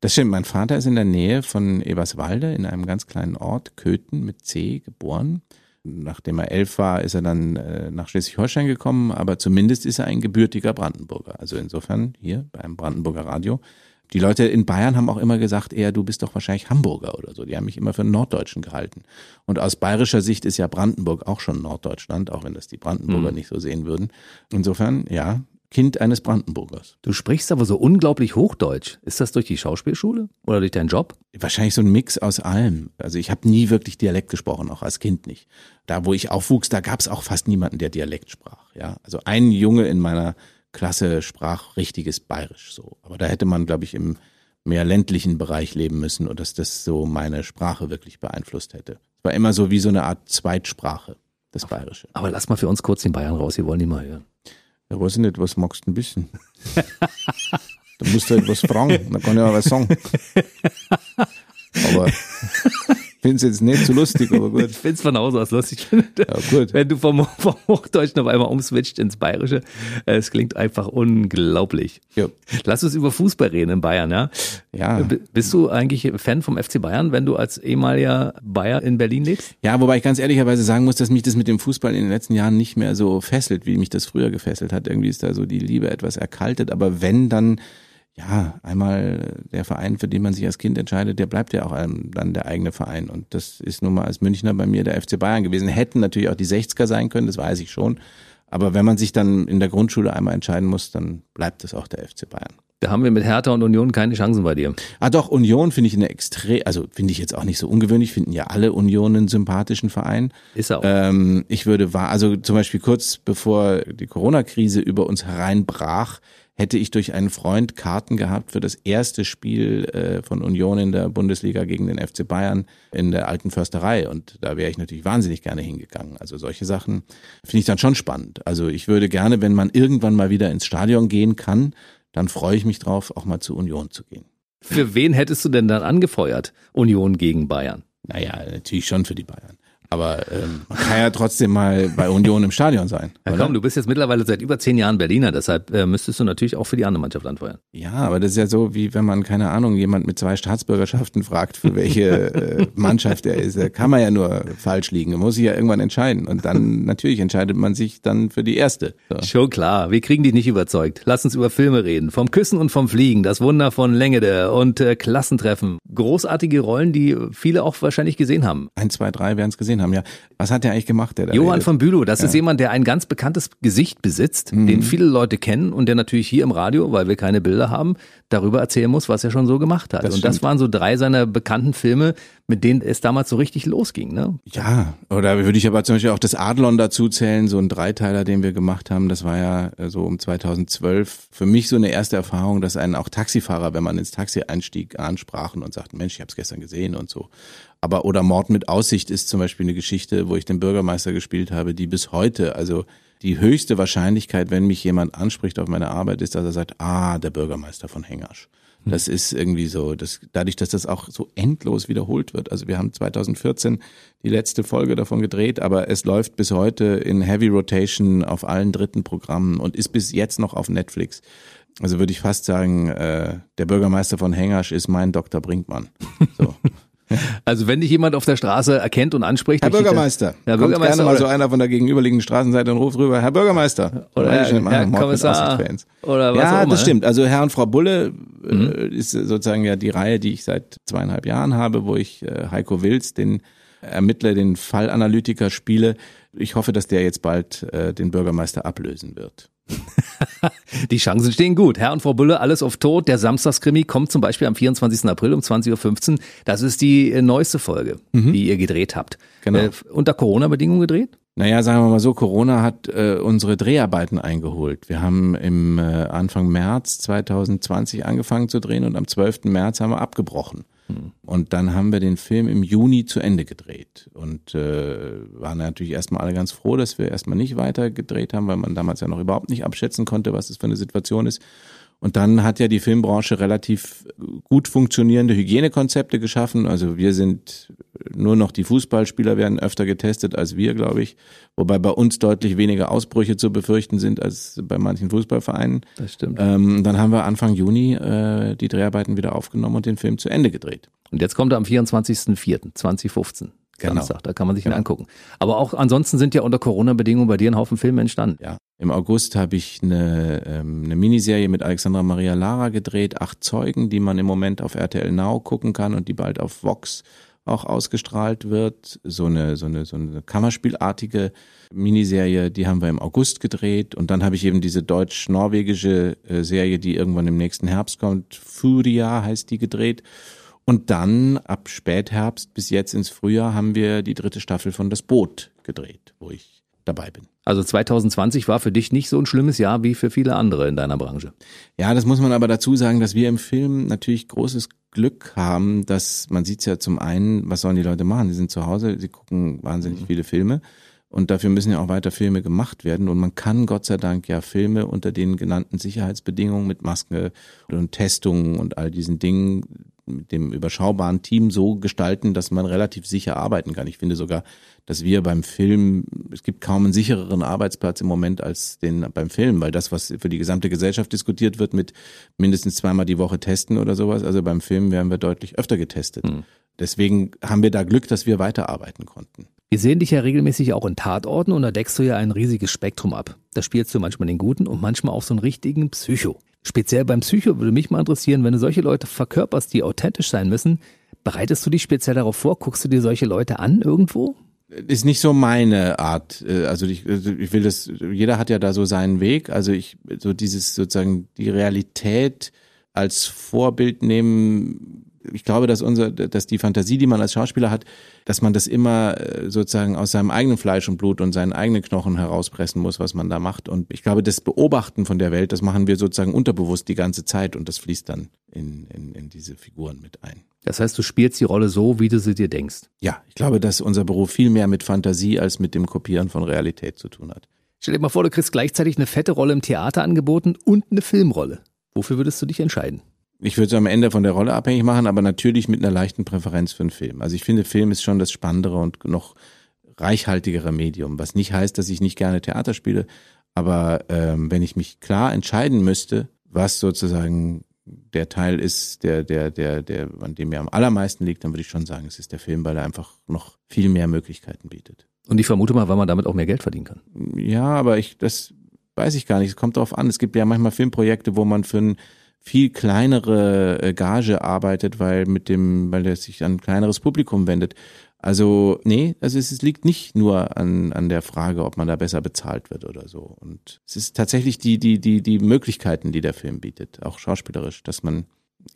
Speaker 3: Das stimmt, mein Vater ist in der Nähe von Eberswalde in einem ganz kleinen Ort, Köthen mit C, geboren. Nachdem er elf war, ist er dann äh, nach Schleswig-Holstein gekommen, aber zumindest ist er ein gebürtiger Brandenburger. Also insofern hier beim Brandenburger Radio. Die Leute in Bayern haben auch immer gesagt, eher du bist doch wahrscheinlich Hamburger oder so. Die haben mich immer für einen Norddeutschen gehalten. Und aus bayerischer Sicht ist ja Brandenburg auch schon Norddeutschland, auch wenn das die Brandenburger mhm. nicht so sehen würden. Insofern, ja, Kind eines Brandenburgers.
Speaker 2: Du sprichst aber so unglaublich Hochdeutsch. Ist das durch die Schauspielschule oder durch deinen Job?
Speaker 3: Wahrscheinlich so ein Mix aus allem. Also ich habe nie wirklich Dialekt gesprochen, auch als Kind nicht. Da, wo ich aufwuchs, da gab es auch fast niemanden, der Dialekt sprach. Ja, also ein Junge in meiner Klasse sprach richtiges Bayerisch so. Aber da hätte man, glaube ich, im mehr ländlichen Bereich leben müssen und dass das so meine Sprache wirklich beeinflusst hätte. Es war immer so wie so eine Art Zweitsprache, das Bayerische.
Speaker 2: Aber lass mal für uns kurz den Bayern raus, wir wollen die mal hören.
Speaker 3: Ja, weiß ich nicht, was magst du ein bisschen? da musst du halt was fragen, dann kann ich auch was sagen. Aber finde es jetzt nicht so lustig, aber *laughs* gut.
Speaker 2: Ich finde es von Hause aus lustig. *laughs* Ja, gut. Wenn du vom, vom Hochdeutschen auf einmal umswitcht ins Bayerische, äh, es klingt einfach unglaublich. Ja. Lass uns über Fußball reden in Bayern, ja? Ja. Bist du eigentlich Fan vom FC Bayern, wenn du als ehemaliger Bayer in Berlin lebst?
Speaker 3: Ja, wobei ich ganz ehrlicherweise sagen muss, dass mich das mit dem Fußball in den letzten Jahren nicht mehr so fesselt, wie mich das früher gefesselt hat. Irgendwie ist da so die Liebe etwas erkaltet, aber wenn, dann ja, einmal der Verein, für den man sich als Kind entscheidet, der bleibt ja auch dann der eigene Verein. Und das ist nun mal als Münchner bei mir der FC Bayern gewesen. Hätten natürlich auch die 60er sein können, das weiß ich schon. Aber wenn man sich dann in der Grundschule einmal entscheiden muss, dann bleibt es auch der FC Bayern.
Speaker 2: Da haben wir mit Hertha und Union keine Chancen bei dir.
Speaker 3: Ah doch, Union finde ich eine extrem, also finde ich jetzt auch nicht so ungewöhnlich, finden ja alle Union einen sympathischen Verein.
Speaker 2: Ist er auch.
Speaker 3: Ähm, ich würde, also zum Beispiel kurz bevor die Corona-Krise über uns hereinbrach, hätte ich durch einen Freund Karten gehabt für das erste Spiel äh, von Union in der Bundesliga gegen den FC Bayern in der alten Försterei. Und da wäre ich natürlich wahnsinnig gerne hingegangen. Also solche Sachen finde ich dann schon spannend. Also ich würde gerne, wenn man irgendwann mal wieder ins Stadion gehen kann, dann freue ich mich drauf, auch mal zur Union zu gehen.
Speaker 2: Für wen hättest du denn dann angefeuert? Union gegen Bayern?
Speaker 3: Naja, natürlich schon für die Bayern. Aber ähm, man kann ja trotzdem mal bei Union im Stadion sein.
Speaker 2: Ja, komm, du bist jetzt mittlerweile seit über zehn Jahren Berliner, deshalb äh, müsstest du natürlich auch für die andere Mannschaft anfeuern.
Speaker 3: Ja, aber das ist ja so, wie wenn man, keine Ahnung, jemand mit zwei Staatsbürgerschaften fragt, für welche äh, *laughs* Mannschaft er ist. Da kann man ja nur falsch liegen. Man muss sich ja irgendwann entscheiden. Und dann, *laughs* natürlich entscheidet man sich dann für die erste.
Speaker 2: So. Schon klar, wir kriegen dich nicht überzeugt. Lass uns über Filme reden. Vom Küssen und vom Fliegen, das Wunder von Längede und äh, Klassentreffen. Großartige Rollen, die viele auch wahrscheinlich gesehen haben.
Speaker 3: Ein, zwei, drei werden es gesehen haben, ja. Was hat der eigentlich gemacht, der
Speaker 2: Johann redet? von Bülow, das ja. ist jemand, der ein ganz bekanntes Gesicht besitzt, mhm. den viele Leute kennen und der natürlich hier im Radio, weil wir keine Bilder haben, darüber erzählen muss, was er schon so gemacht hat. Das und stimmt. das waren so drei seiner bekannten Filme, mit denen es damals so richtig losging. Ne?
Speaker 3: Ja, oder würde ich aber zum Beispiel auch das Adlon dazu zählen, so ein Dreiteiler, den wir gemacht haben. Das war ja äh, so um 2012 für mich so eine erste Erfahrung, dass einen auch Taxifahrer, wenn man ins Taxi einstieg, ansprachen und sagten, Mensch, ich habe es gestern gesehen und so. Aber oder Mord mit Aussicht ist zum Beispiel eine Geschichte, wo ich den Bürgermeister gespielt habe, die bis heute, also die höchste Wahrscheinlichkeit, wenn mich jemand anspricht auf meine Arbeit, ist, dass er sagt, ah, der Bürgermeister von Hengasch. Das ist irgendwie so, das, dadurch, dass das auch so endlos wiederholt wird. Also wir haben 2014 die letzte Folge davon gedreht, aber es läuft bis heute in Heavy Rotation auf allen dritten Programmen und ist bis jetzt noch auf Netflix. Also würde ich fast sagen, äh, der Bürgermeister von Hengasch ist mein Dr. Brinkmann. So. *laughs* *laughs*
Speaker 2: Also wenn dich jemand auf der Straße erkennt und anspricht.
Speaker 3: Herr Bürgermeister. Herr Bürgermeister. gerne mal so einer von der gegenüberliegenden Straßenseite und ruft rüber, Herr Bürgermeister.
Speaker 2: Oder Herr, Herr Kommissar. Oder was
Speaker 3: ja, auch immer. das stimmt. Also Herr und Frau Bulle äh, mhm. ist sozusagen ja die Reihe, die ich seit zweieinhalb Jahren habe, wo ich äh, Heiko Wills, den Ermittler, den Fallanalytiker spiele. Ich hoffe, dass der jetzt bald äh, den Bürgermeister ablösen wird. *laughs*
Speaker 2: Die Chancen stehen gut. Herr und Frau Bulle, alles auf Tod. Der Samstagskrimi kommt zum Beispiel am 24. April um 20.15 Uhr. Das ist die äh, neueste Folge, mhm. die ihr gedreht habt. Genau. Äh, unter Corona-Bedingungen gedreht?
Speaker 3: Naja, sagen wir mal so, Corona hat äh, unsere Dreharbeiten eingeholt. Wir haben im äh, Anfang März 2020 angefangen zu drehen und am 12. März haben wir abgebrochen. Und dann haben wir den Film im Juni zu Ende gedreht und äh, waren natürlich erstmal alle ganz froh, dass wir erstmal nicht weiter gedreht haben, weil man damals ja noch überhaupt nicht abschätzen konnte, was es für eine Situation ist. Und dann hat ja die Filmbranche relativ gut funktionierende Hygienekonzepte geschaffen. Also wir sind nur noch die Fußballspieler werden öfter getestet als wir, glaube ich. Wobei bei uns deutlich weniger Ausbrüche zu befürchten sind als bei manchen Fußballvereinen.
Speaker 2: Das stimmt.
Speaker 3: Ähm, dann haben wir Anfang Juni äh, die Dreharbeiten wieder aufgenommen und den Film zu Ende gedreht.
Speaker 2: Und jetzt kommt er am 24.04.2015. Genau. Samstag, da kann man sich genau. ihn angucken. Aber auch ansonsten sind ja unter Corona-Bedingungen bei dir ein Haufen Filme entstanden.
Speaker 3: Ja. Im August habe ich eine, ähm, eine Miniserie mit Alexandra Maria Lara gedreht, acht Zeugen, die man im Moment auf RTL Now gucken kann und die bald auf Vox auch ausgestrahlt wird. So eine, so eine, so eine Kammerspielartige Miniserie, die haben wir im August gedreht. Und dann habe ich eben diese deutsch-norwegische äh, Serie, die irgendwann im nächsten Herbst kommt. Furia heißt die gedreht. Und dann ab Spätherbst bis jetzt ins Frühjahr haben wir die dritte Staffel von Das Boot gedreht, wo ich dabei bin.
Speaker 2: Also 2020 war für dich nicht so ein schlimmes Jahr wie für viele andere in deiner Branche.
Speaker 3: Ja, das muss man aber dazu sagen, dass wir im Film natürlich großes Glück haben, dass man sieht ja zum einen, was sollen die Leute machen? Sie sind zu Hause, sie gucken wahnsinnig mhm. viele Filme. Und dafür müssen ja auch weiter Filme gemacht werden. Und man kann Gott sei Dank ja Filme unter den genannten Sicherheitsbedingungen mit Maske und Testungen und all diesen Dingen mit dem überschaubaren Team so gestalten, dass man relativ sicher arbeiten kann. Ich finde sogar, dass wir beim Film, es gibt kaum einen sichereren Arbeitsplatz im Moment als den beim Film, weil das, was für die gesamte Gesellschaft diskutiert wird, mit mindestens zweimal die Woche testen oder sowas, also beim Film werden wir deutlich öfter getestet. Hm. Deswegen haben wir da Glück, dass wir weiterarbeiten konnten.
Speaker 2: Wir sehen dich ja regelmäßig auch in Tatorten und da deckst du ja ein riesiges Spektrum ab. Da spielst du manchmal den Guten und manchmal auch so einen richtigen Psycho. Speziell beim Psycho würde mich mal interessieren, wenn du solche Leute verkörperst, die authentisch sein müssen, bereitest du dich speziell darauf vor? Guckst du dir solche Leute an irgendwo?
Speaker 3: ist nicht so meine Art. Äh, also ich, also ich will das, jeder hat ja da so seinen Weg. Also ich, so dieses sozusagen die Realität als Vorbild nehmen. Ich glaube, dass unser, dass die Fantasie, die man als Schauspieler hat, dass man das immer äh, sozusagen aus seinem eigenen Fleisch und Blut und seinen eigenen Knochen herauspressen muss, was man da macht. Und ich glaube, das Beobachten von der Welt, das machen wir sozusagen unterbewusst die ganze Zeit und das fließt dann in, in, in diese Figuren mit ein.
Speaker 2: Das heißt, du spielst die Rolle so, wie du sie dir denkst.
Speaker 3: Ja, ich glaube, dass unser Beruf viel mehr mit Fantasie als mit dem Kopieren von Realität zu tun hat.
Speaker 2: Stell dir mal vor, du kriegst gleichzeitig eine fette Rolle im Theater angeboten und eine Filmrolle. Wofür würdest du dich entscheiden?
Speaker 3: Ich würde es am Ende von der Rolle abhängig machen, aber natürlich mit einer leichten Präferenz für einen Film. Also ich finde, Film ist schon das spannendere und noch reichhaltigere Medium, was nicht heißt, dass ich nicht gerne Theater spiele, aber ähm, wenn ich mich klar entscheiden müsste, was sozusagen der Teil ist, der, der, der, der, an dem mir am allermeisten liegt, dann würde ich schon sagen, es ist der Film, weil er einfach noch viel mehr Möglichkeiten bietet.
Speaker 2: Und ich vermute mal, weil man damit auch mehr Geld verdienen kann.
Speaker 3: Ja, aber ich, das weiß ich gar nicht. Es kommt darauf an. Es gibt ja manchmal Filmprojekte, wo man für ein viel kleinere äh, Gage arbeitet, weil mit dem, weil er sich an ein kleineres Publikum wendet. Also, nee, also es, es liegt nicht nur an, an der Frage, ob man da besser bezahlt wird oder so. Und es ist tatsächlich die, die, die, die Möglichkeiten, die der Film bietet, auch schauspielerisch, dass man,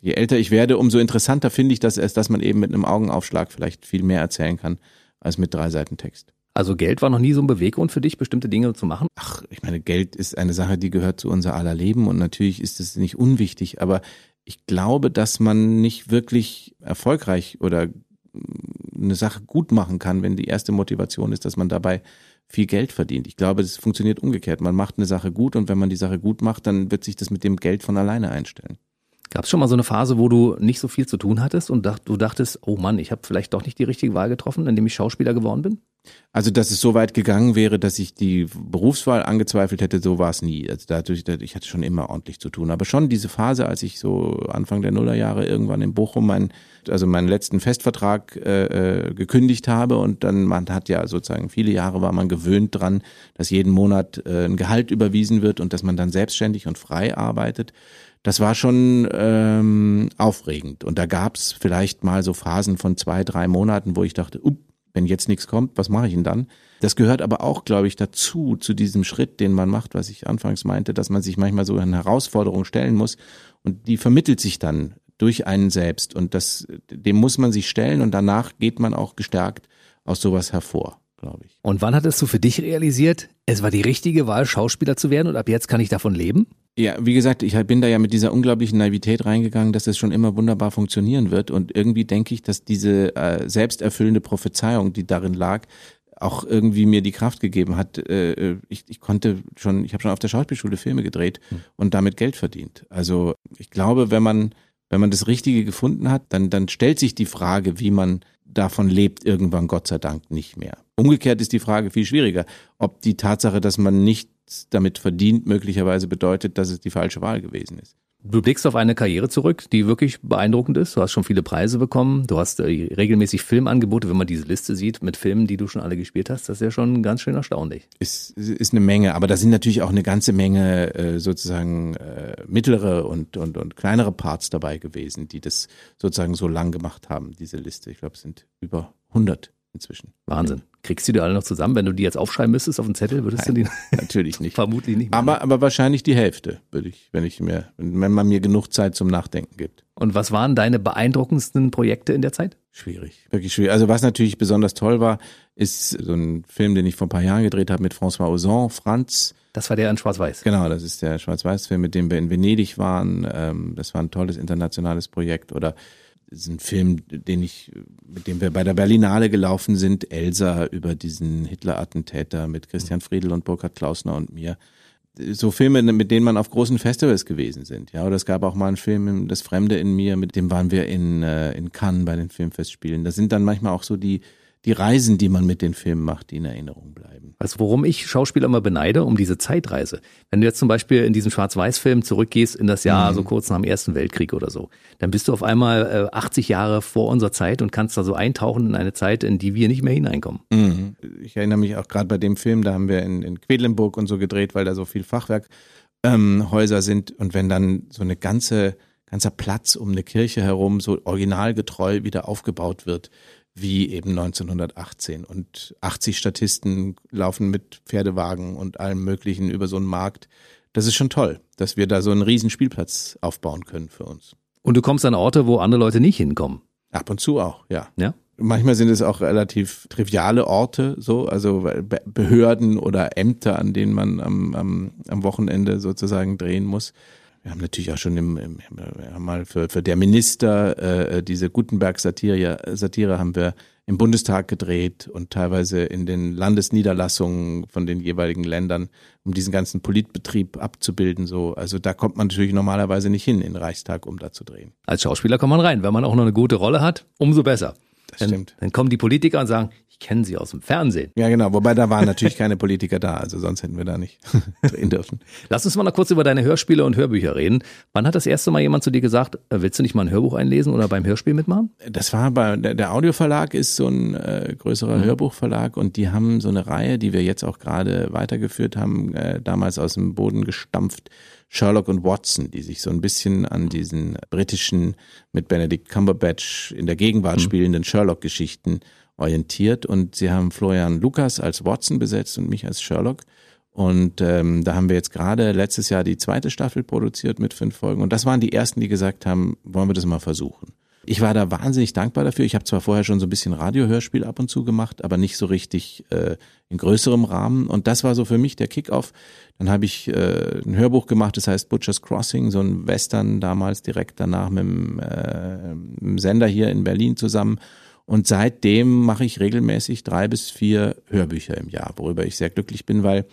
Speaker 3: je älter ich werde, umso interessanter finde ich das dass man eben mit einem Augenaufschlag vielleicht viel mehr erzählen kann, als mit drei Seiten Text.
Speaker 2: Also Geld war noch nie so ein Beweggrund für dich, bestimmte Dinge zu machen?
Speaker 3: Ach, ich meine, Geld ist eine Sache, die gehört zu unser aller Leben und natürlich ist es nicht unwichtig, aber ich glaube, dass man nicht wirklich erfolgreich oder eine Sache gut machen kann, wenn die erste Motivation ist, dass man dabei viel Geld verdient. Ich glaube, das funktioniert umgekehrt. Man macht eine Sache gut und wenn man die Sache gut macht, dann wird sich das mit dem Geld von alleine einstellen.
Speaker 2: Gab es schon mal so eine Phase, wo du nicht so viel zu tun hattest und dacht, du dachtest, oh Mann, ich habe vielleicht doch nicht die richtige Wahl getroffen, indem ich Schauspieler geworden bin?
Speaker 3: Also, dass es so weit gegangen wäre, dass ich die Berufswahl angezweifelt hätte, so war es nie. Also dadurch, ich hatte schon immer ordentlich zu tun. Aber schon diese Phase, als ich so Anfang der Nullerjahre irgendwann in Bochum meinen, also meinen letzten Festvertrag äh, äh, gekündigt habe und dann, man hat ja sozusagen viele Jahre war man gewöhnt dran, dass jeden Monat äh, ein Gehalt überwiesen wird und dass man dann selbstständig und frei arbeitet das war schon ähm, aufregend. Und da gab es vielleicht mal so Phasen von zwei, drei Monaten, wo ich dachte, up, wenn jetzt nichts kommt, was mache ich denn dann? Das gehört aber auch, glaube ich, dazu, zu diesem Schritt, den man macht, was ich anfangs meinte, dass man sich manchmal so eine Herausforderung stellen muss und die vermittelt sich dann durch einen selbst und das, dem muss man sich stellen und danach geht man auch gestärkt aus sowas hervor, glaube ich.
Speaker 2: Und wann hattest du für dich realisiert, es war die richtige Wahl, Schauspieler zu werden und ab jetzt kann ich davon leben?
Speaker 3: Ja, wie gesagt, ich bin da ja mit dieser unglaublichen Naivität reingegangen, dass es schon immer wunderbar funktionieren wird. Und irgendwie denke ich, dass diese äh, selbsterfüllende Prophezeiung, die darin lag, auch irgendwie mir die Kraft gegeben hat. Äh, äh ich, ich konnte schon, ich habe schon auf der Schauspielschule Filme gedreht hm. und damit Geld verdient. Also ich glaube, wenn man wenn man das Richtige gefunden hat, dann dann stellt sich die Frage, wie man davon lebt, irgendwann Gott sei Dank nicht mehr. Umgekehrt ist die Frage viel schwieriger, ob die Tatsache, dass man nicht damit verdient, möglicherweise bedeutet, dass es die falsche Wahl gewesen ist.
Speaker 2: Du blickst auf eine Karriere zurück, die wirklich beeindruckend ist. Du hast schon viele Preise bekommen. Du hast äh, regelmäßig Filmangebote. Wenn man diese Liste sieht mit Filmen, die du schon alle gespielt hast, das ist ja schon ganz schön erstaunlich.
Speaker 3: Ist, ist eine Menge, aber da sind natürlich auch eine ganze Menge äh, sozusagen äh, mittlere und, und, und kleinere Parts dabei gewesen, die das sozusagen so lang gemacht haben, diese Liste. Ich glaube, es sind über 100 inzwischen.
Speaker 2: Wahnsinn. Kriegst du die alle noch zusammen? Wenn du die jetzt aufschreiben müsstest auf den Zettel, würdest
Speaker 3: Nein,
Speaker 2: du
Speaker 3: die? *laughs* *laughs* Natürlich nicht.
Speaker 2: Vermutlich nicht.
Speaker 3: Mehr. Aber, aber wahrscheinlich die Hälfte, würde ich, wenn ich mir, wenn man mir genug Zeit zum Nachdenken gibt.
Speaker 2: Und was waren deine beeindruckendsten Projekte in der Zeit?
Speaker 3: Schwierig, wirklich schwierig. Also was natürlich besonders toll war, ist so ein Film, den ich vor ein paar Jahren gedreht habe mit François Ozon, Franz.
Speaker 2: Das war der in Schwarz-Weiß.
Speaker 3: Genau, das ist der Schwarz-Weiß-Film, mit dem wir in Venedig waren. Ähm, das war ein tolles internationales Projekt. Oder ist ein Film, den ich, mit dem wir bei der Berlinale gelaufen sind, Elsa über diesen Hitler-Attentäter mit Christian Friedel und Burkhard Klausner und mir. So Filme, mit denen man auf großen Festivals gewesen sind, ja. Oder es gab auch mal einen Film, Das Fremde in mir, mit dem waren wir in, äh, in Cannes bei den Filmfestspielen. Da sind dann manchmal auch so die, die Reisen, die man mit den Filmen macht, die in Erinnerung bleiben.
Speaker 2: Also worum ich Schauspieler immer beneide, um diese Zeitreise. Wenn du jetzt zum Beispiel in diesem Schwarz-Weiß-Film zurückgehst in das Jahr mhm. so kurz nach dem Ersten Weltkrieg oder so, dann bist du auf einmal äh, 80 Jahre vor unserer Zeit und kannst da so eintauchen in eine Zeit, in die wir nicht mehr hineinkommen.
Speaker 3: Mhm. Ich erinnere mich auch gerade bei dem Film, da haben wir in, in Quedlinburg und so gedreht, weil da so viel Fachwerk ähm, Häuser sind und wenn dann so eine ganze ganzer Platz um eine Kirche herum so originalgetreu wieder aufgebaut wird, wie eben 1918 und 80 Statisten laufen mit Pferdewagen und allem Möglichen über so einen Markt. Das ist schon toll, dass wir da so einen riesen Spielplatz aufbauen können für uns.
Speaker 2: Und du kommst an Orte, wo andere Leute nicht hinkommen.
Speaker 3: Ab und zu auch, ja.
Speaker 2: Ja.
Speaker 3: Manchmal sind es auch relativ triviale Orte, so, also Behörden oder Ämter, an denen man am, am, am Wochenende sozusagen drehen muss. Wir haben natürlich auch schon im, im mal für, für der Minister äh, diese Gutenberg-Satire Satire haben wir im Bundestag gedreht und teilweise in den Landesniederlassungen von den jeweiligen Ländern, um diesen ganzen Politbetrieb abzubilden. So, also da kommt man natürlich normalerweise nicht hin in den Reichstag, um da zu drehen.
Speaker 2: Als Schauspieler kommt man rein, wenn man auch noch eine gute Rolle hat, umso besser.
Speaker 3: Das
Speaker 2: dann,
Speaker 3: stimmt.
Speaker 2: Dann kommen die Politiker und sagen, ich kenne sie aus dem Fernsehen.
Speaker 3: Ja, genau. Wobei da waren natürlich keine Politiker da, also sonst hätten wir da nicht *laughs* drehen dürfen.
Speaker 2: Lass uns mal noch kurz über deine Hörspiele und Hörbücher reden. Wann hat das erste Mal jemand zu dir gesagt, äh, willst du nicht mal ein Hörbuch einlesen oder beim Hörspiel mitmachen?
Speaker 3: Das war bei der, der Audioverlag ist so ein äh, größerer mhm. Hörbuchverlag und die haben so eine Reihe, die wir jetzt auch gerade weitergeführt haben, äh, damals aus dem Boden gestampft. Sherlock und Watson, die sich so ein bisschen an diesen britischen mit Benedict Cumberbatch in der Gegenwart mhm. spielenden Sherlock-Geschichten orientiert und sie haben Florian Lukas als Watson besetzt und mich als Sherlock. Und ähm, da haben wir jetzt gerade letztes Jahr die zweite Staffel produziert mit fünf Folgen. Und das waren die ersten, die gesagt haben, wollen wir das mal versuchen. Ich war da wahnsinnig dankbar dafür. Ich habe zwar vorher schon so ein bisschen Radiohörspiel ab und zu gemacht, aber nicht so richtig äh, in größerem Rahmen. Und das war so für mich der Kickoff. Dann habe ich äh, ein Hörbuch gemacht, das heißt Butcher's Crossing, so ein Western damals direkt danach mit dem, äh, mit dem Sender hier in Berlin zusammen. Und seitdem mache ich regelmäßig drei bis vier Hörbücher im Jahr, worüber ich sehr glücklich bin, weil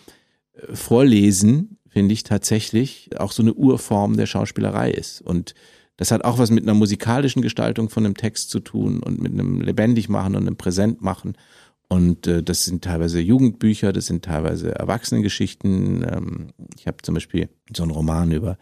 Speaker 3: äh, Vorlesen finde ich tatsächlich auch so eine Urform der Schauspielerei ist. Und das hat auch was mit einer musikalischen Gestaltung von einem Text zu tun und mit einem lebendig machen und einem präsent machen. Und äh, das sind teilweise Jugendbücher, das sind teilweise Erwachsenengeschichten. Ähm, ich habe zum Beispiel so einen Roman über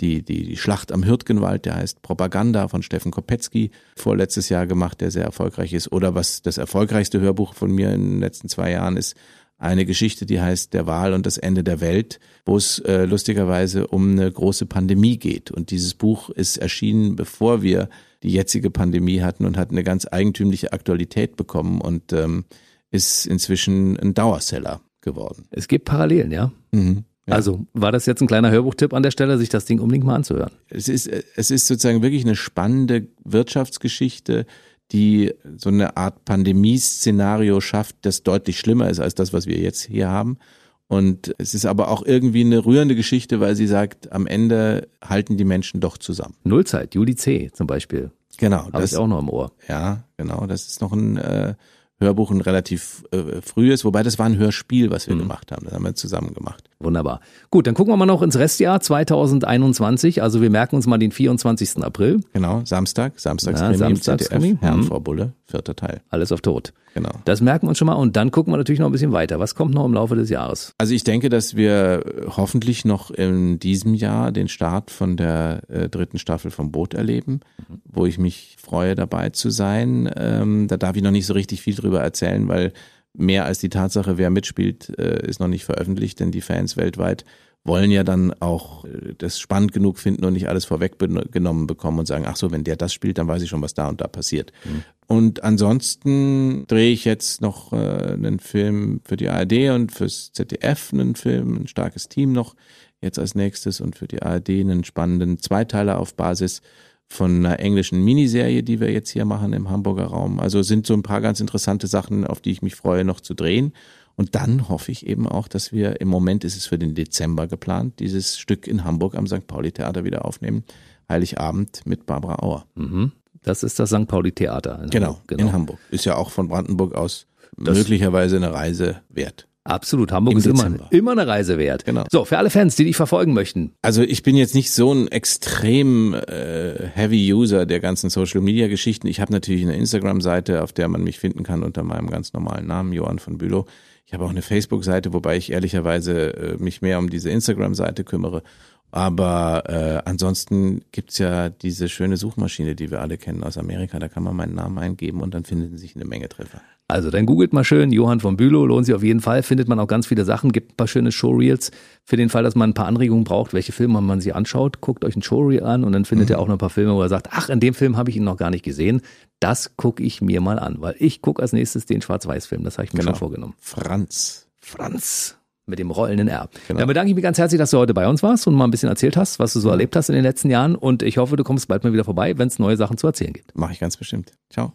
Speaker 3: die, die, die Schlacht am Hürtgenwald, der heißt Propaganda von Steffen Kopetzky, vorletztes Jahr gemacht, der sehr erfolgreich ist. Oder was das erfolgreichste Hörbuch von mir in den letzten zwei Jahren ist, eine Geschichte, die heißt Der Wahl und das Ende der Welt, wo es äh, lustigerweise um eine große Pandemie geht. Und dieses Buch ist erschienen, bevor wir die jetzige Pandemie hatten und hat eine ganz eigentümliche Aktualität bekommen und ähm, ist inzwischen ein Dauerseller geworden.
Speaker 2: Es gibt Parallelen, ja.
Speaker 3: Mhm.
Speaker 2: Ja. Also war das jetzt ein kleiner Hörbuchtipp an der Stelle, sich das Ding unbedingt mal anzuhören?
Speaker 3: Es ist, es ist sozusagen wirklich eine spannende Wirtschaftsgeschichte, die so eine Art Pandemieszenario schafft, das deutlich schlimmer ist als das, was wir jetzt hier haben. Und es ist aber auch irgendwie eine rührende Geschichte, weil sie sagt, am Ende halten die Menschen doch zusammen.
Speaker 2: Nullzeit, Juli C. zum Beispiel.
Speaker 3: Genau.
Speaker 2: Habe ich auch noch im Ohr.
Speaker 3: Ja, genau. Das ist noch ein äh, Hörbuch ein relativ äh, frühes, wobei das war ein Hörspiel, was wir mhm. gemacht haben. Das haben wir zusammen gemacht.
Speaker 2: Wunderbar. Gut, dann gucken wir mal noch ins Restjahr 2021. Also wir merken uns mal den 24. April.
Speaker 3: Genau, Samstag, Samstags
Speaker 2: ja, Samstagskrimi.
Speaker 3: Herrn vor Bulle, vierter Teil.
Speaker 2: Alles auf Tod.
Speaker 3: Genau.
Speaker 2: Das merken wir uns schon mal und dann gucken wir natürlich noch ein bisschen weiter. Was kommt noch im Laufe des Jahres?
Speaker 3: Also ich denke, dass wir hoffentlich noch in diesem Jahr den Start von der äh, dritten Staffel vom Boot erleben, mhm. wo ich mich freue, dabei zu sein. Ähm, da darf ich noch nicht so richtig viel drüber erzählen, weil mehr als die Tatsache, wer mitspielt, äh, ist noch nicht veröffentlicht, denn die Fans weltweit wollen ja dann auch äh, das spannend genug finden und nicht alles vorweggenommen bekommen und sagen, ach so, wenn der das spielt, dann weiß ich schon, was da und da passiert. Mhm. Und ansonsten drehe ich jetzt noch äh, einen Film für die ARD und fürs ZDF einen Film, ein starkes Team noch jetzt als nächstes und für die ARD einen spannenden Zweiteiler auf Basis von einer englischen Miniserie, die wir jetzt hier machen im Hamburger Raum. Also sind so ein paar ganz interessante Sachen, auf die ich mich freue, noch zu drehen. Und dann hoffe ich eben auch, dass wir, im Moment ist es für den Dezember geplant, dieses Stück in Hamburg am St. Pauli Theater wieder aufnehmen. Heiligabend mit Barbara Auer.
Speaker 2: Mhm. Das ist das St. Pauli Theater.
Speaker 3: Genau, genau, in Hamburg. Ist ja auch von Brandenburg aus das möglicherweise eine Reise wert.
Speaker 2: Absolut, Hamburg ist immer, immer eine Reise wert.
Speaker 3: Genau.
Speaker 2: So, für alle Fans, die dich verfolgen möchten.
Speaker 3: Also ich bin jetzt nicht so ein extrem äh, heavy User der ganzen Social Media Geschichten. Ich habe natürlich eine Instagram-Seite, auf der man mich finden kann unter meinem ganz normalen Namen, Johann von Bülow. Ich habe auch eine Facebook-Seite, wobei ich ehrlicherweise äh, mich mehr um diese Instagram-Seite kümmere. Aber äh, ansonsten gibt's ja diese schöne Suchmaschine, die wir alle kennen aus Amerika. Da kann man meinen Namen eingeben und dann finden sich eine Menge Treffer.
Speaker 2: Also dann googelt mal schön, Johann von Bülow, lohnt sich auf jeden Fall, findet man auch ganz viele Sachen, gibt ein paar schöne Showreels. Für den Fall, dass man ein paar Anregungen braucht, welche Filme man sich anschaut, guckt euch ein Showreel an und dann findet ihr auch noch ein paar Filme, wo er sagt, ach, in dem Film habe ich ihn noch gar nicht gesehen. Das gucke ich mir mal an, weil ich gucke als nächstes den Schwarz-Weiß-Film, das habe ich mir
Speaker 3: Genau.
Speaker 2: schon vorgenommen.
Speaker 3: Franz.
Speaker 2: Franz mit dem rollenden R.
Speaker 3: Genau.
Speaker 2: Dann bedanke ich mich ganz herzlich, dass du heute bei uns warst und mal ein bisschen erzählt hast, was du so erlebt hast in den letzten Jahren und ich hoffe, du kommst bald mal wieder vorbei, wenn es neue Sachen zu erzählen gibt.
Speaker 3: Mache ich ganz bestimmt. Ciao.